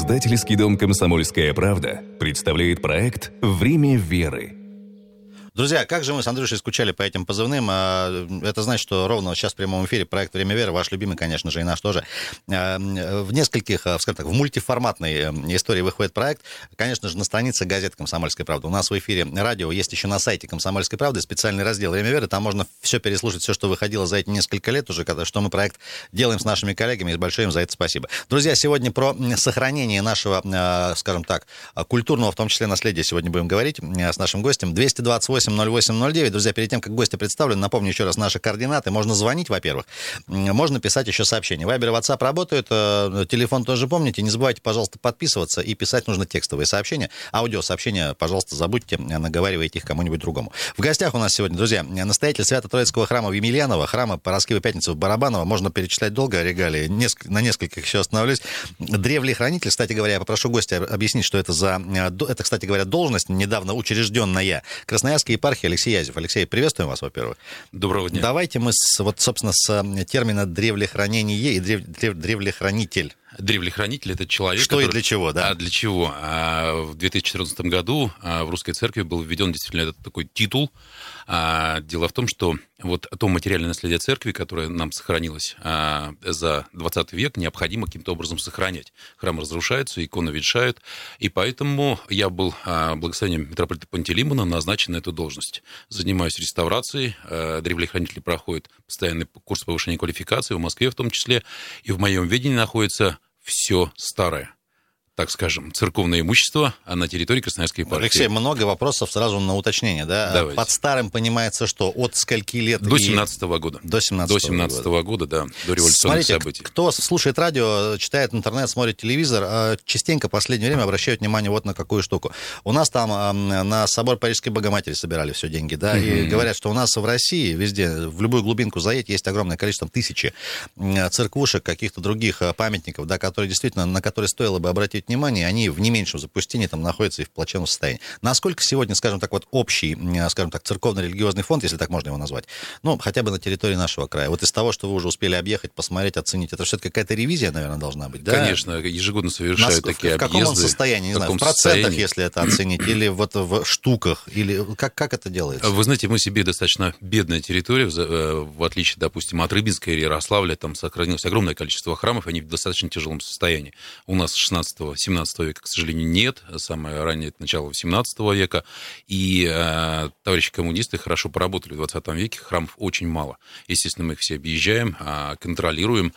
Издательский дом «Комсомольская правда» представляет проект «Время веры». Друзья, как же мы с Андрюшей скучали по этим позывным. А, это значит, что ровно сейчас в прямом эфире проект «Время веры», ваш любимый, конечно же, и наш тоже. А, в нескольких, а, скажем так, в мультиформатной э, истории выходит проект. Конечно же, на странице газеты «Комсомольская правда». У нас в эфире радио, есть еще на сайте «Комсомольской правды» специальный раздел «Время веры». Там можно все переслушать, все, что выходило за эти несколько лет уже, что мы проект делаем с нашими коллегами, и большое им за это спасибо. Друзья, сегодня про сохранение нашего, скажем так, культурного, в том числе, наследия сегодня будем говорить с нашим гостем. 228 80809. Друзья, перед тем, как гости представлены, напомню еще раз наши координаты. Можно звонить, во-первых. Можно писать еще сообщения. Вайбер и WhatsApp работают. Э, телефон тоже помните. Не забывайте, пожалуйста, подписываться. И писать нужно текстовые сообщения. Аудиосообщения, пожалуйста, забудьте. Наговаривайте их кому-нибудь другому. В гостях у нас сегодня, друзья, настоятель Свято-Троицкого храма в Емельяново, храма Пороскевой Пятницы в Барабаново. Можно перечислять долго регалии. Неск... На нескольких еще остановлюсь. Древний хранитель, кстати говоря, я попрошу гостя объяснить, что это за... Э, это, кстати говоря, должность, недавно учрежденная. Красноярский Московской епархии Алексей Язев. Алексей, приветствуем вас, во-первых. Доброго дня. Давайте мы, с, вот, собственно, с термина древлехранение и древ, древ, древлехранитель Древлехранитель это человек. Что который... и для чего, да? А для чего? А, в 2014 году а, в русской церкви был введен действительно этот такой титул. А, дело в том, что вот то материальное наследие церкви, которое нам сохранилось а, за 20 век, необходимо каким-то образом сохранять. Храм разрушается, иконы ветшают, и поэтому я был а, благословением митрополита Пантелеймона назначен на эту должность. Занимаюсь реставрацией, а, древлехранители проходят постоянный курс повышения квалификации в Москве в том числе, и в моем видении находится все старое так скажем, церковное имущество а на территории Красноярской епархии. Алексей, много вопросов сразу на уточнение, да? Давайте. Под старым понимается что? От скольки лет? До 17 -го года. До 17 -го До 17 -го года, да, до революционных Смотрите, событий. кто слушает радио, читает интернет, смотрит телевизор, а, частенько в последнее время обращают внимание вот на какую штуку. У нас там на собор Парижской Богоматери собирали все деньги, да, и говорят, что у нас в России везде, в любую глубинку заедь, есть огромное количество, тысячи церквушек, каких-то других а, памятников, да, которые действительно, на которые стоило бы обратить внимание, они в не меньшем запустении там находится и в плачевном состоянии. Насколько сегодня, скажем так, вот общий, скажем так, церковно-религиозный фонд, если так можно его назвать, ну, хотя бы на территории нашего края, вот из того, что вы уже успели объехать, посмотреть, оценить, это все-таки какая-то ревизия, наверное, должна быть, да? Конечно, ежегодно совершают Нас, такие в, в каком объезды. он состоянии, не в знаю, в процентах, состоянии? если это оценить, или вот в штуках, или как, как это делается? Вы знаете, мы себе достаточно бедная территория, в э, отличие, допустим, от Рыбинска или Ярославля, там сохранилось огромное количество храмов, они в достаточно тяжелом состоянии. У нас 16-17 века, к сожалению, нет, самое раннее это начало 18 века, и э, товарищи коммунисты хорошо поработали в 20 веке, храмов очень мало. Естественно, мы их все объезжаем, э, контролируем.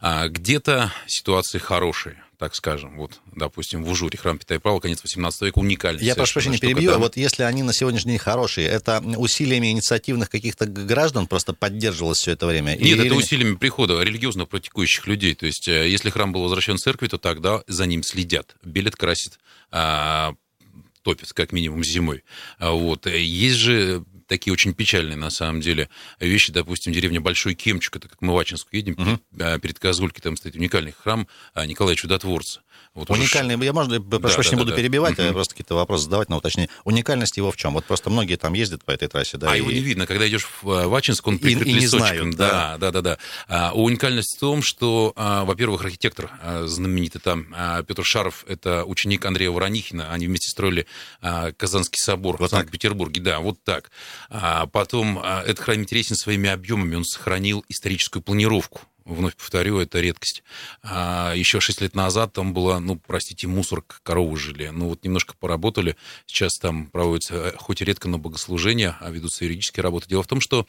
Э, где-то ситуации хорошие, так скажем. Вот, допустим, в Ужуре храм Питая Павла, конец 18 века, уникальный. Я прошу прощения, перебью. Да. Вот если они на сегодняшний день хорошие, это усилиями инициативных каких-то граждан просто поддерживалось все это время? Нет, или... это усилиями прихода религиозно практикующих людей. То есть, э, если храм был возвращен церкви, то тогда за ним следят. Белят, красит, а, топит, как минимум, зимой. А вот. Есть же такие очень печальные, на самом деле, вещи. Допустим, деревня Большой Кемчук, это как мы в Ачинску едем, угу. перед, перед Козгульки там стоит уникальный храм а, Николая Чудотворца. Вот Уникальный, уже... я, можно, прошу да, да, не буду да, перебивать, да. просто какие-то вопросы задавать на уточнение. Уникальность его в чем? Вот просто многие там ездят по этой трассе, да. А и... его не видно, когда идешь в, в Ачинск, он прикрыт и, и не знают, да. да, да, да, да. А, уникальность в том, что, а, во-первых, архитектор а, знаменитый там а, Петр Шаров, это ученик Андрея Воронихина, они вместе строили а, Казанский собор вот в Санкт-Петербурге, да, вот так. А, потом а, этот храм интересен своими объемами, он сохранил историческую планировку вновь повторю, это редкость. А еще шесть лет назад там было, ну, простите, мусорка, коровы жили. Ну, вот немножко поработали. Сейчас там проводятся, э, хоть и редко, но богослужения, а ведутся юридические работы. Дело в том, что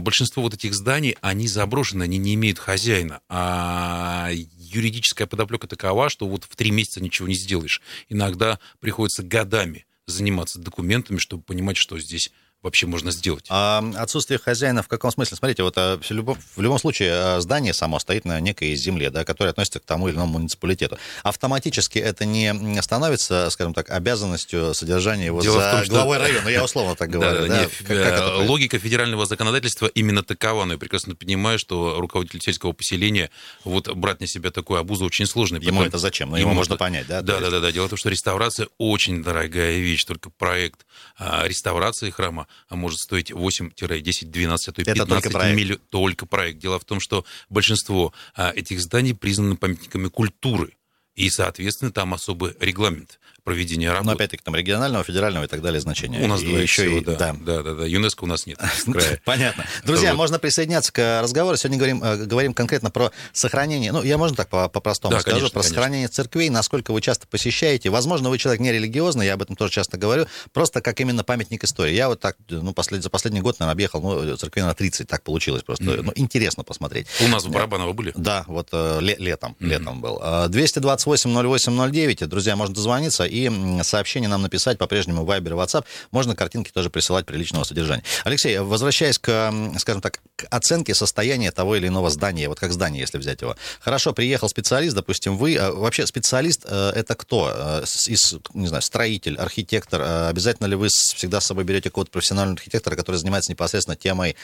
большинство вот этих зданий, они заброшены, они не имеют хозяина. А юридическая подоплека такова, что вот в три месяца ничего не сделаешь. Иногда приходится годами заниматься документами, чтобы понимать, что здесь вообще можно сделать? А отсутствие хозяина в каком смысле? Смотрите, вот а, в любом, в любом случае а, здание само стоит на некой земле, да, которая относится к тому или иному муниципалитету. Автоматически это не становится, скажем так, обязанностью содержания его Дело за том, что... главой района, я условно так говорю. Да, да? логика федерального законодательства именно такова, но я прекрасно понимаю, что руководитель сельского поселения, вот брать на себя такую обузу очень сложно. Ему это зачем? Ну, ему можно понять, да? Да, да, да, да. Дело в том, что реставрация очень дорогая вещь, только проект реставрации храма а может стоить 8-10, 12, а то и 15 только миллионов. Только проект. Дело в том, что большинство а, этих зданий признаны памятниками культуры. И, соответственно, там особый регламент проведения работы. Но опять-таки там регионального, федерального и так далее значения. У нас и два еще всего, и, да, да. Да, да, да. ЮНЕСКО у нас нет. Понятно. Друзья, вот. можно присоединяться к разговору. Сегодня говорим, э, говорим конкретно про сохранение, ну, я можно так по-простому по скажу, конечно, про конечно. сохранение церквей, насколько вы часто посещаете. Возможно, вы человек нерелигиозный, я об этом тоже часто говорю, просто как именно памятник истории. Я вот так, ну, послед, за последний год, наверное, объехал, ну, церквей на 30, так получилось просто. Mm-hmm. Ну, интересно посмотреть. У нас в Барабаново были? Да, вот э, летом, mm-hmm. летом был. 228-08-09, друзья, можно дозвониться и сообщение нам написать по-прежнему Viber, WhatsApp. Можно картинки тоже присылать приличного содержания. Алексей, возвращаясь к, скажем так, к оценке состояния того или иного здания, вот как здание, если взять его. Хорошо, приехал специалист, допустим, вы. А вообще специалист э, это кто? Э, из, не знаю, строитель, архитектор. Э, обязательно ли вы всегда с собой берете какого-то профессионального архитектора, который занимается непосредственно темой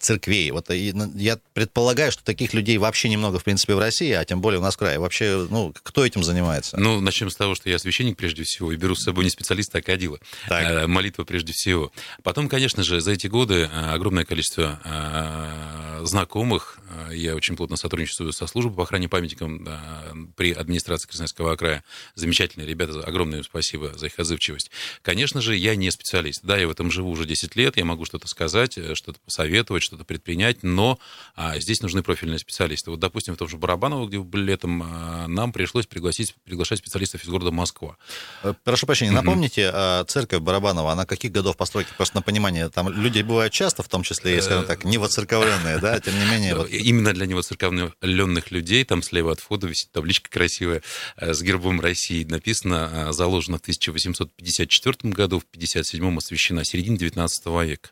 церквей? Вот ну, я предполагаю, что таких людей вообще немного, в принципе, в России, а тем более у нас в крае. Вообще, ну, кто этим занимается? Ну, начнем с того, что я священник прежде всего, и беру с собой не специалиста, а кадила. Так. Э, молитва прежде всего. Потом, конечно же, за эти годы э, огромное количество э, знакомых. Я очень плотно сотрудничаю со службой по охране памятникам при администрации Красноярского края. Замечательные ребята, огромное спасибо за их отзывчивость. Конечно же, я не специалист. Да, я в этом живу уже 10 лет, я могу что-то сказать, что-то посоветовать, что-то предпринять, но а, здесь нужны профильные специалисты. Вот, допустим, в том же Барабаново, где были летом, а, нам пришлось пригласить, приглашать специалистов из города Москва. Прошу прощения, напомните, а, церковь Барабанова, она каких годов постройки? Просто на понимание, там люди бывают часто, в том числе, скажем так, невоцерковленные, да, тем не менее. Вот... Именно для невоцерковленных людей, там слева от входа висит табличка красивая э, с гербом России. Написано, э, заложено в 1854 году, в 57-м освящена, середина 19 века.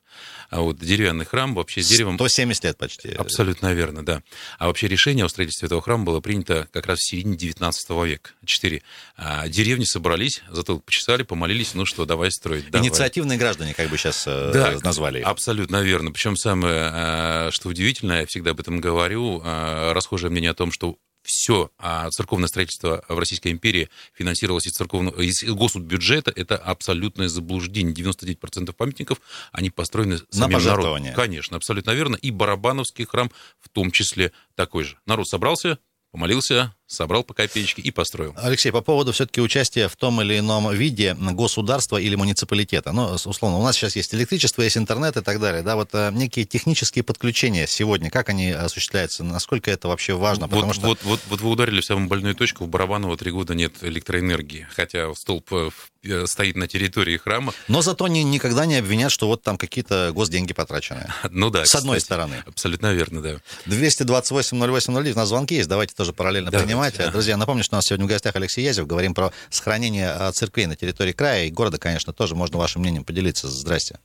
А вот деревянный храм вообще с деревом... 170 лет почти. Абсолютно верно, да. А вообще решение о строительстве этого храма было принято как раз в середине 19 века. Четыре. А деревни собрались, зато почесали, помолились, ну что, давай строить. Давай. Инициативные граждане, как бы сейчас э, да, назвали их. Абсолютно верно. Причем самое, э, что удивительно, я всегда об этом говорю, э, расхожее мнение о том, что все а церковное строительство в Российской империи финансировалось из, церковного, из госбюджета, это абсолютное заблуждение. 99% памятников, они построены самим народом. Конечно, абсолютно верно. И Барабановский храм в том числе такой же. Народ собрался, помолился, собрал по копеечке и построил. Алексей, по поводу все-таки участия в том или ином виде государства или муниципалитета. Ну, условно, у нас сейчас есть электричество, есть интернет и так далее. Да, вот э, некие технические подключения сегодня, как они осуществляются, насколько это вообще важно? Вот, что... вот, вот, вот вы ударили в самую больную точку. В Барабаново три года нет электроэнергии, хотя столб э, э, стоит на территории храма. Но зато ни, никогда не обвинят, что вот там какие-то госденьги потрачены. Ну да. С кстати, одной стороны. Абсолютно верно, да. 228-08-09, у нас звонки есть, давайте тоже параллельно да, принимать. Да. Друзья, напомню, что у нас сегодня в гостях Алексей Язев. Говорим про сохранение а, церквей на территории края и города, конечно, тоже можно вашим мнением поделиться. Здрасте.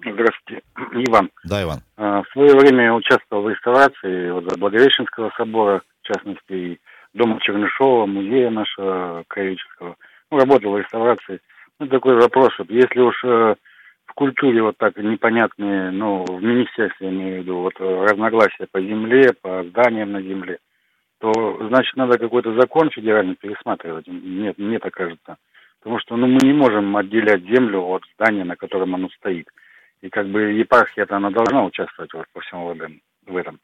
Здравствуйте, Иван. Да, Иван. А, в свое время участвовал в реставрации вот, Благовещенского собора, в частности, и дома Чернышова, музея нашего краеведческого. Ну, работал в реставрации. Ну, такой вопрос, вот, если уж э, в культуре вот так непонятные, ну, в министерстве, я имею в виду, вот разногласия по земле, по зданиям на земле, то, значит, надо какой-то закон федеральный пересматривать. Нет, мне так кажется. Потому что ну, мы не можем отделять землю от здания, на котором оно стоит. И как бы епархия-то она должна участвовать вот, по всему в этом.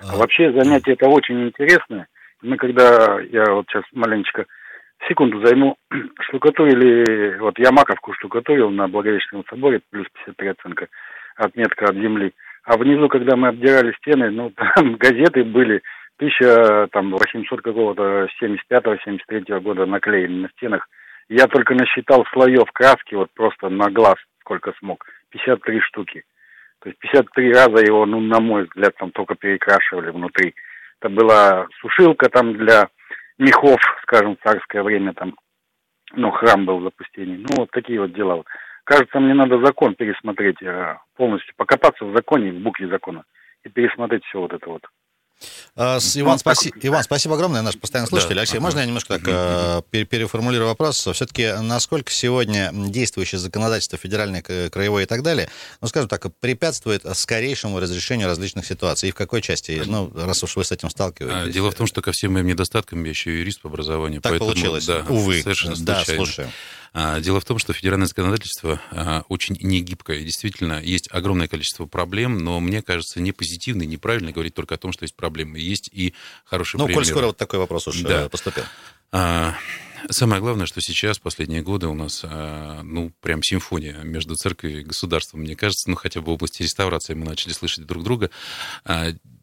А вообще занятие это очень интересное. Мы когда, я вот сейчас маленечко секунду займу, штукатурили, вот я маковку штукатурил на Благовещенском соборе, плюс 53 оценка, отметка от земли. А внизу, когда мы обдирали стены, ну, там газеты были, 1800 какого-то 75-73 года наклеены на стенах. Я только насчитал слоев краски, вот просто на глаз, сколько смог. 53 штуки. То есть 53 раза его, ну, на мой взгляд, там только перекрашивали внутри. Это была сушилка там для мехов, скажем, в царское время там, ну, храм был в запустении. Ну, вот такие вот дела. Кажется, мне надо закон пересмотреть э, полностью, покопаться в законе, в букве закона и пересмотреть все вот это вот. А, Иван, спаси... Иван, спасибо огромное, наш постоянный слушатель. Да. Алексей, можно я немножко так э, переформулирую вопрос? Все-таки насколько сегодня действующее законодательство федеральное, краевое и так далее, ну, скажем так, препятствует скорейшему разрешению различных ситуаций? И в какой части, ну, раз уж вы с этим сталкиваетесь? Дело в том, что ко всем моим недостаткам я еще юрист по образованию. Так поэтому, получилось, да, увы. Совершенно случайно. Да, слушаю. А, дело в том, что федеральное законодательство а, очень негибкое. Действительно, есть огромное количество проблем, но мне кажется, не позитивно и неправильно говорить только о том, что есть проблемы. Есть и хорошие ну. Ну, коль скоро вот такой вопрос уже да. поступил. Самое главное, что сейчас, последние годы, у нас, ну, прям симфония между церковью и государством, мне кажется, ну, хотя бы в области реставрации мы начали слышать друг друга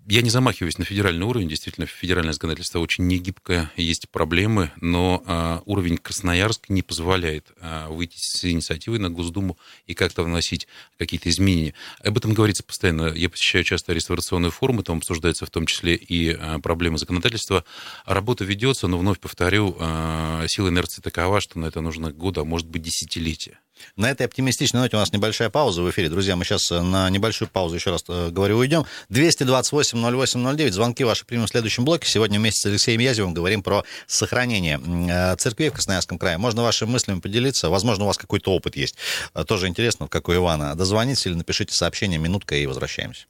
я не замахиваюсь на федеральный уровень. Действительно, федеральное законодательство очень негибкое, есть проблемы, но а, уровень Красноярск не позволяет а, выйти с инициативой на Госдуму и как-то вносить какие-то изменения. Об этом говорится постоянно. Я посещаю часто реставрационные форумы, там обсуждаются в том числе и а, проблемы законодательства. Работа ведется, но вновь повторю, а, сила инерции такова, что на это нужно года, а может быть десятилетия. На этой оптимистичной ноте у нас небольшая пауза в эфире. Друзья, мы сейчас э, на небольшую паузу, еще раз э, говорю, уйдем. 228-08-09, звонки ваши примем в следующем блоке. Сегодня вместе с Алексеем Язевым говорим про сохранение э, церквей в Красноярском крае. Можно вашими мыслями поделиться. Возможно, у вас какой-то опыт есть. Тоже интересно, как у Ивана. Дозвонитесь или напишите сообщение, минутка, и возвращаемся.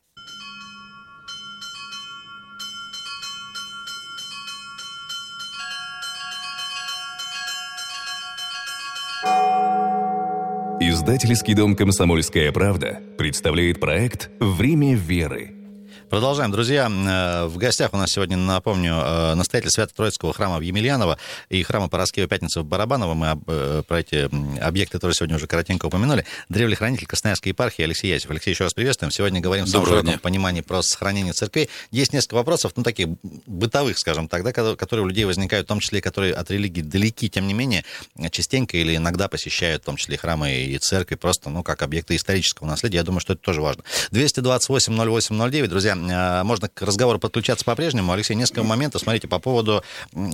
Издательский дом «Комсомольская правда» представляет проект «Время веры» Продолжаем, друзья. Э, в гостях у нас сегодня, напомню, э, настоятель Свято-Троицкого храма в Емельяново и храма Пороскева Пятницы в Барабаново. Мы э, про эти объекты тоже сегодня уже коротенько упомянули. Древний хранитель Красноярской епархии Алексей Ясев. Алексей, еще раз приветствуем. Сегодня говорим в широком понимании про сохранение церквей. Есть несколько вопросов, ну, таких бытовых, скажем так, да, которые у людей возникают, в том числе, которые от религии далеки, тем не менее, частенько или иногда посещают, в том числе, храмы и церкви, просто, ну, как объекты исторического наследия. Я думаю, что это тоже важно. 228 08 09, друзья, можно к разговору подключаться по-прежнему. Алексей, несколько моментов, смотрите, по поводу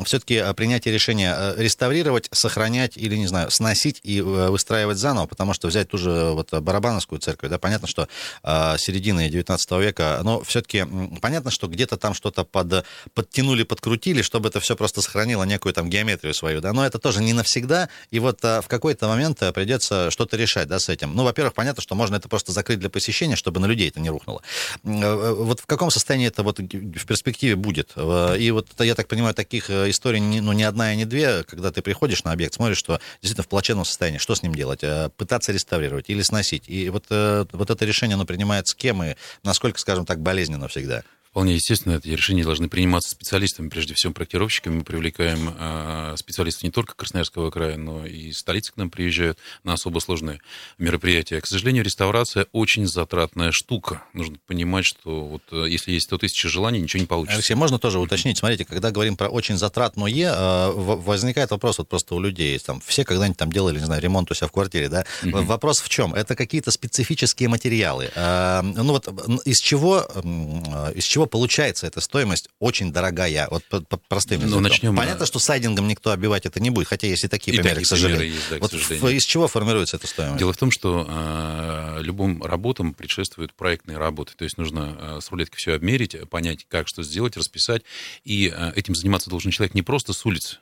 все-таки э, принятия решения э, реставрировать, сохранять или, не знаю, сносить и выстраивать заново, потому что взять ту же вот Барабановскую церковь, да, понятно, что середины 19 века, но все-таки понятно, что где-то там что-то под, подтянули, подкрутили, чтобы это все просто сохранило некую там геометрию свою, да, но это тоже не навсегда, и вот в какой-то момент придется что-то решать, да, с этим. Ну, во-первых, понятно, что можно это просто закрыть для посещения, чтобы на людей это не рухнуло. Вот в каком состоянии это вот в перспективе будет? Э, и вот я так понимаю, таких э, историй ну, не одна и не две, когда ты приходишь на объект, смотришь, что действительно в плачевном состоянии, что с ним делать? Э, пытаться реставрировать или сносить? И вот, вот это решение, оно принимает с кем и насколько, скажем так, болезненно всегда? Вполне естественно, эти решения должны приниматься специалистами, прежде всего проектировщиками. Мы привлекаем э, специалистов не только Красноярского края, но и столицы к нам приезжают на особо сложные мероприятия. К сожалению, реставрация очень затратная штука. Нужно понимать, что вот э, если есть 100 тысяч желаний, ничего не получится. Алексей, можно тоже уточнить? Смотрите, когда говорим про очень затратное, э, возникает вопрос вот просто у людей. Там, все когда-нибудь там делали, не знаю, ремонт у себя в квартире, да? Угу. Вопрос в чем? Это какие-то специфические материалы. Э, ну вот из чего, э, из чего получается эта стоимость очень дорогая, вот по, по простым. Ну, начнем... Понятно, что сайдингом никто оббивать это не будет, хотя есть и такие и примеры, к сожалению. Есть, да, вот к из чего формируется эта стоимость? Дело в том, что э, любым работам предшествуют проектные работы, то есть нужно э, с рулеткой все обмерить, понять, как что сделать, расписать, и э, этим заниматься должен человек не просто с улицы,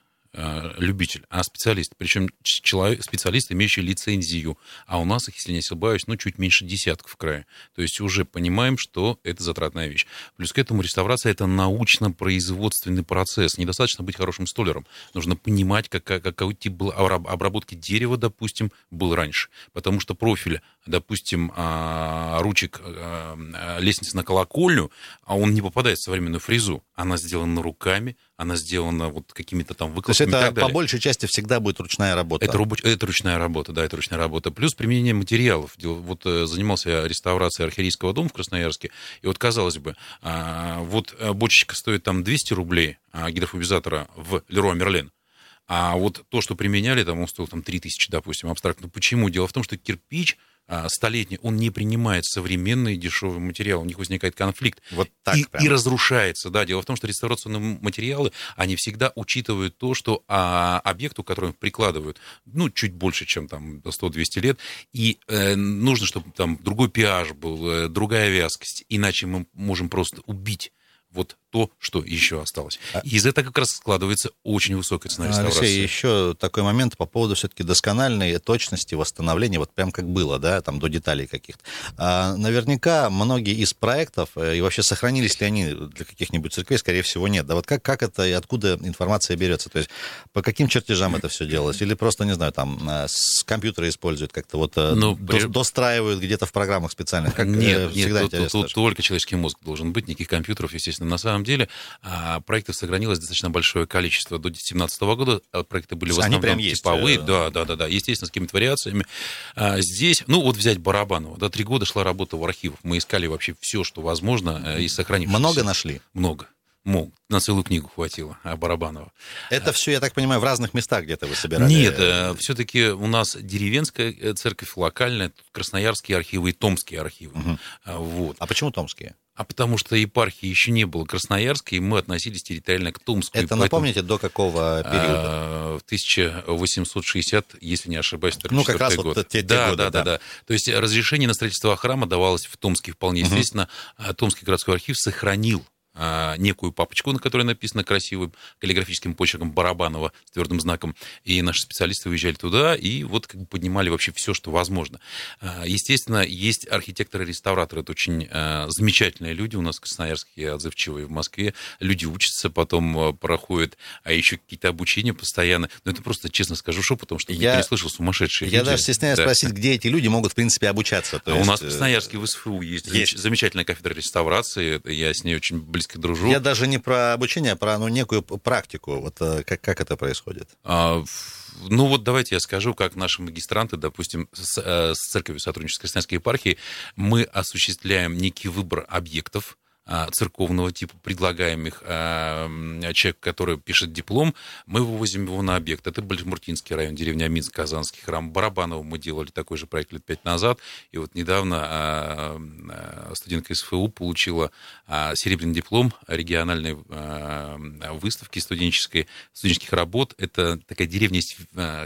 любитель, а специалист. Причем человек, специалист, имеющий лицензию. А у нас их, если не ошибаюсь, ну, чуть меньше десятков в крае. То есть уже понимаем, что это затратная вещь. Плюс к этому реставрация – это научно-производственный процесс. Недостаточно быть хорошим столером. Нужно понимать, как, какой тип был обработки дерева, допустим, был раньше. Потому что профиль, допустим, а, ручек а, лестницы на колокольню, а он не попадает в современную фрезу. Она сделана руками, она сделана вот какими-то там выкладками. То есть это по большей части всегда будет ручная работа. Это, рабоч... это ручная работа, да, это ручная работа. Плюс применение материалов. Вот э, занимался я реставрацией архиерейского дома в Красноярске, и вот казалось бы, а, вот бочечка стоит там 200 рублей а гидрофобизатора в Леруа Мерлен, а вот то, что применяли, там он стоил там 3000, допустим, абстрактно. Почему? Дело в том, что кирпич а, столетний, он не принимает современные дешевые материалы, у них возникает конфликт. Вот так и, и разрушается. Да, дело в том, что реставрационные материалы, они всегда учитывают то, что а, объекту, который прикладывают, ну, чуть больше, чем там 100-200 лет, и э, нужно, чтобы там другой pH был, э, другая вязкость, иначе мы можем просто убить вот то, что еще осталось. А и из этого как раз складывается очень высокая цена реставрации. Алексей, еще такой момент по поводу все-таки доскональной точности восстановления, вот прям как было, да, там до деталей каких-то. А, наверняка многие из проектов, э, и вообще сохранились ли они для каких-нибудь церквей, скорее всего, нет. Да вот как, как это и откуда информация берется? То есть по каким чертежам это все делалось? Или просто, не знаю, там э, с компьютера используют как-то вот э, ну, до, достраивают где-то в программах специальных? Как, нет, всегда нет, тут, тут только человеческий мозг должен быть, никаких компьютеров, естественно. На самом деле а, проектов сохранилось достаточно большое количество. До 2017 года а, проекты были в основном Они прям есть. типовые. Да, да, да, да. Естественно, с какими-то вариациями. А здесь, ну вот взять Барабанова. Да, три года шла работа в архивах. Мы искали вообще все, что возможно, и сохранив. Много нашли? Много. Мог. На целую книгу хватило а Барабанова. Это все, я так понимаю, в разных местах где-то вы собирали? Нет, э, все-таки у нас деревенская э, церковь локальная, красноярские архивы и томские архивы. Угу. Вот. А почему томские? А потому что епархии еще не было Красноярской, и мы относились территориально к Томску. Это напомните, до какого периода? В 1860, если не ошибаюсь, Ну, как раз год. вот те, те да, годы, да, да, да. То есть разрешение на строительство храма давалось в Томске вполне естественно. Угу. Томский городской архив сохранил а, некую папочку, на которой написано красивым каллиграфическим почерком Барабанова с твердым знаком. И наши специалисты уезжали туда и вот как бы поднимали вообще все, что возможно. А, естественно, есть архитекторы-реставраторы. Это очень а, замечательные люди у нас красноярские, отзывчивые в Москве. Люди учатся, потом проходят, а еще какие-то обучения постоянно. Но это просто, честно скажу, шепотом, что я переслышал сумасшедшие Я люди. даже стесняюсь да. спросить, где эти люди могут, в принципе, обучаться. То а есть... У нас в э, Красноярске в СФУ есть, есть. замечательная кафедра реставрации. Я с ней очень близко близко дружу. Я даже не про обучение, а про ну, некую практику. Вот э, как, как это происходит? А, ну вот давайте я скажу, как наши магистранты, допустим, с, э, с церковью сотрудничества Крестьянской епархии, мы осуществляем некий выбор объектов, церковного типа, предлагаем их а, человек, который пишет диплом, мы вывозим его на объект. Это Бальмуртинский район, деревня Минск, Казанский храм. Барабаново мы делали такой же проект лет пять назад, и вот недавно а, студентка СФУ получила серебряный диплом региональной выставки студенческой, студенческих работ. Это такая деревня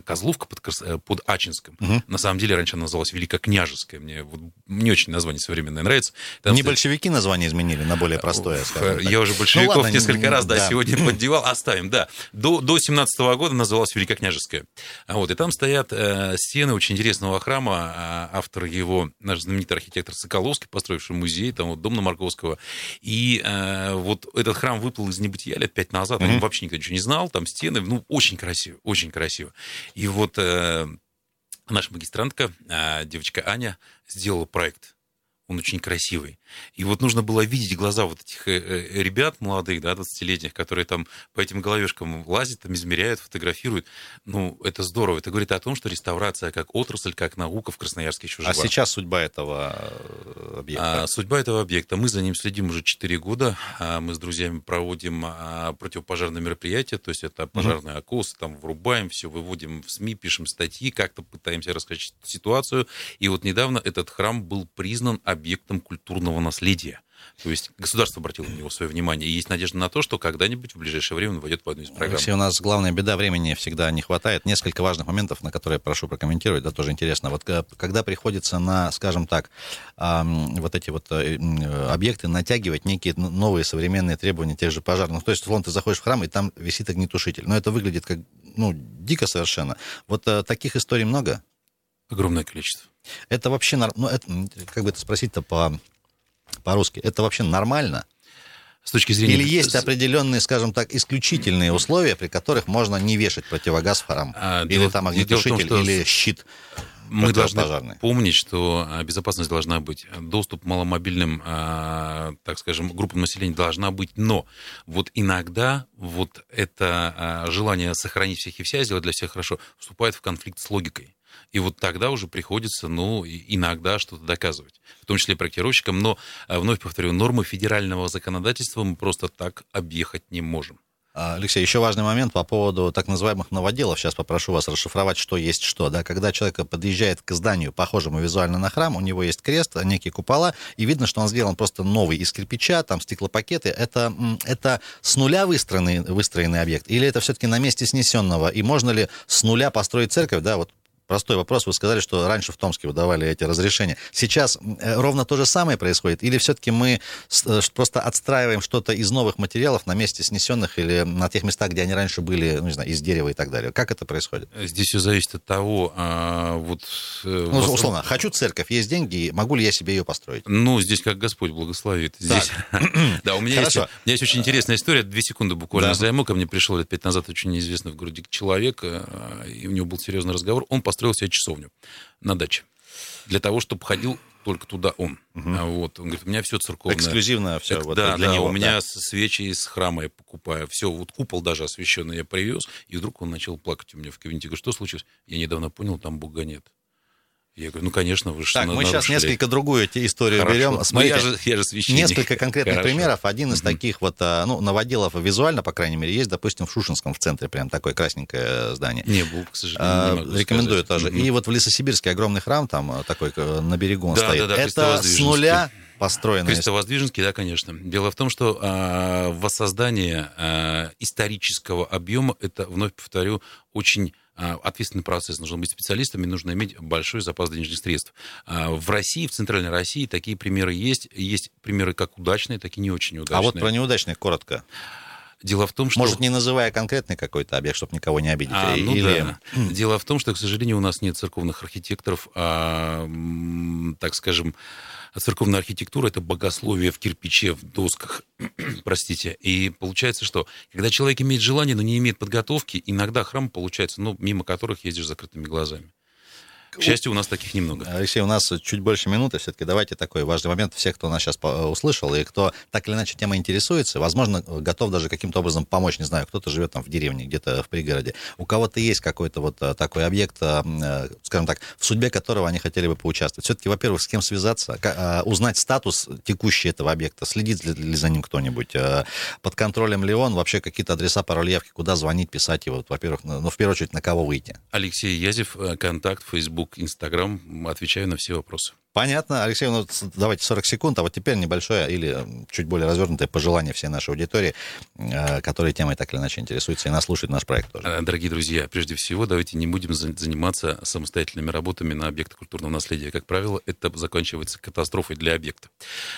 Козловка под, под Ачинском. Угу. На самом деле раньше она называлась Великокняжеская. Мне вот, не очень название современное нравится. Там не стоит... большевики название изменили? На более простое, Я уже большевиков ну, ладно, несколько раз, да, да, сегодня поддевал, оставим, да. До, до 17 -го года называлась Великокняжеская. Вот, и там стоят э, стены очень интересного храма, э, автор его, наш знаменитый архитектор Соколовский, построивший музей, там вот дом на Марковского. И э, вот этот храм выплыл из небытия лет пять назад, mm-hmm. он вообще никто ничего не знал, там стены, ну, очень красиво, очень красиво. И вот э, наша магистрантка, э, девочка Аня, сделала проект он очень красивый. И вот нужно было видеть глаза вот этих э, э, ребят молодых, да, 20-летних, которые там по этим головешкам лазят, там измеряют, фотографируют. Ну, это здорово. Это говорит о том, что реставрация как отрасль, как наука в Красноярске еще жива. А сейчас судьба этого э, объекта? А, судьба этого объекта. Мы за ним следим уже 4 года. А, мы с друзьями проводим а, противопожарные мероприятия, то есть это пожарные угу. окосы, там врубаем все, выводим в СМИ, пишем статьи, как-то пытаемся рассказать ситуацию. И вот недавно этот храм был признан объектом культурного наследия. То есть государство обратило на него свое внимание. И есть надежда на то, что когда-нибудь в ближайшее время он войдет в одну из программ. Алексей, у нас главная беда времени всегда не хватает. Несколько важных моментов, на которые я прошу прокомментировать, да, тоже интересно. Вот э, когда приходится на, скажем так, вот эти вот э, объекты натягивать некие новые современные требования тех же пожарных. То есть, вон, ты заходишь в храм, и там висит огнетушитель. Но это выглядит как, ну, дико совершенно. Вот э, таких историй много? Огромное количество. Это вообще, ну, это, как бы это спросить-то по, по-русски, это вообще нормально? С точки зрения... Или есть определенные, скажем так, исключительные условия, при которых можно не вешать противогаз в храм? А, или дело, там огнетушитель, том, что... или щит? мы должны помнить, что безопасность должна быть, доступ маломобильным, а, так скажем, группам населения должна быть, но вот иногда вот это а, желание сохранить всех и вся, сделать для всех хорошо, вступает в конфликт с логикой. И вот тогда уже приходится, ну, иногда что-то доказывать, в том числе проектировщикам. Но, а, вновь повторю, нормы федерального законодательства мы просто так объехать не можем. А, Алексей, еще важный момент по поводу так называемых новоделов. Сейчас попрошу вас расшифровать, что есть что. Да? Когда человек подъезжает к зданию, похожему визуально на храм, у него есть крест, некие купола, и видно, что он сделан просто новый из кирпича, там стеклопакеты. Это, это с нуля выстроенный, выстроенный объект? Или это все-таки на месте снесенного? И можно ли с нуля построить церковь, да, вот простой вопрос. Вы сказали, что раньше в Томске выдавали эти разрешения. Сейчас ровно то же самое происходит? Или все-таки мы просто отстраиваем что-то из новых материалов на месте снесенных или на тех местах, где они раньше были, ну, не знаю, из дерева и так далее? Как это происходит? Здесь все зависит от того, а, вот... Ну, условно, хочу церковь, есть деньги, могу ли я себе ее построить? Ну, здесь как Господь благословит. Здесь... Да, у меня, есть, у меня есть очень интересная история, две секунды буквально да. займу. Ко мне пришел лет пять назад очень неизвестный в городе человек, э, и у него был серьезный разговор. Он построил себе часовню на даче для того, чтобы ходил только туда он. Угу. Вот. Он говорит, у меня все церковное. Эксклюзивно все. Эк, вот да, для да, него, у меня да. свечи из храма я покупаю. Все, вот купол даже освященный я привез. И вдруг он начал плакать у меня в кабинете. Говорю, что случилось? Я недавно понял, там Бога нет. Я говорю, ну, конечно, вы же Так, мы сейчас несколько другую историю Хорошо. берем. Смотрите, ну, я же, я же священник. Несколько конкретных Хорошо. примеров. Один из таких вот, а, ну, наводилов визуально, по крайней мере, есть, допустим, в Шушинском в центре прям такое красненькое здание. Не был, к сожалению, не а, Рекомендую сказать. тоже. И вот в Лесосибирске огромный храм там а, такой на берегу он да, стоит. Да, да, Это с нуля построено. Крестовоздвиженский, да, конечно. Дело в том, что э, воссоздание э, исторического объема, это, вновь повторю, очень а, ответственный процесс. Нужно быть специалистами, нужно иметь большой запас денежных средств. А, в России, в Центральной России такие примеры есть. Есть примеры как удачные, так и не очень удачные. А вот про неудачные коротко. Дело в том, что... Может, не называя конкретный какой-то объект, чтобы никого не обидеть? А, ну или... да. Дело в том, что, к сожалению, у нас нет церковных архитекторов, а, так скажем, церковная архитектура — это богословие в кирпиче, в досках, простите. И получается, что когда человек имеет желание, но не имеет подготовки, иногда храм получается, ну, мимо которых ездишь закрытыми глазами. К счастью, у нас таких немного. Алексей, у нас чуть больше минуты. Все-таки давайте такой важный момент. Все, кто нас сейчас услышал и кто так или иначе темой интересуется, возможно, готов даже каким-то образом помочь. Не знаю, кто-то живет там в деревне, где-то в пригороде. У кого-то есть какой-то вот э, такой объект, э, э, скажем так, в судьбе которого они хотели бы поучаствовать. Все-таки, во-первых, с кем связаться, узнать статус текущий этого объекта, следит ли за ним кто-нибудь, под контролем ли он, вообще какие-то адреса, пароли явки, куда звонить, писать его, во-первых, ну, в первую очередь, на кого выйти. Алексей Язев, контакт, Facebook Facebook, Instagram, отвечаю на все вопросы. Понятно. Алексей, ну давайте 40 секунд, а вот теперь небольшое или чуть более развернутое пожелание всей нашей аудитории, э, которая темой так или иначе интересуется и нас наш проект тоже. Э, дорогие друзья, прежде всего, давайте не будем заниматься самостоятельными работами на объектах культурного наследия. Как правило, это заканчивается катастрофой для объекта.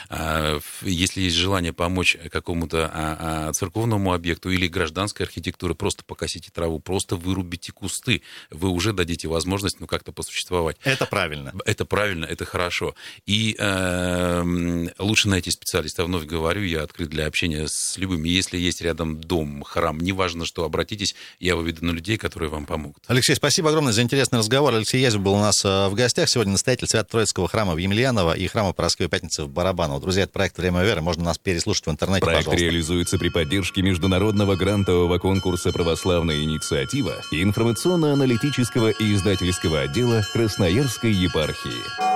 А, если есть желание помочь какому-то а, а, церковному объекту или гражданской архитектуре, просто покосите траву, просто вырубите кусты, вы уже дадите возможность ну, как-то посуществовать. Это правильно. Это правильно, это хорошо хорошо. И э, лучше найти специалиста. Вновь говорю, я открыт для общения с любыми. Если есть рядом дом, храм, неважно что, обратитесь, я выведу на людей, которые вам помогут. Алексей, спасибо огромное за интересный разговор. Алексей Язев был у нас э, в гостях. Сегодня настоятель Свято-Троицкого храма в Емельяново и храма Параской Пятницы в Барабаново. Друзья, это проект «Время веры». Можно нас переслушать в интернете, Проект пожалуйста. реализуется при поддержке международного грантового конкурса «Православная инициатива» и информационно-аналитического и издательского отдела Красноярской епархии.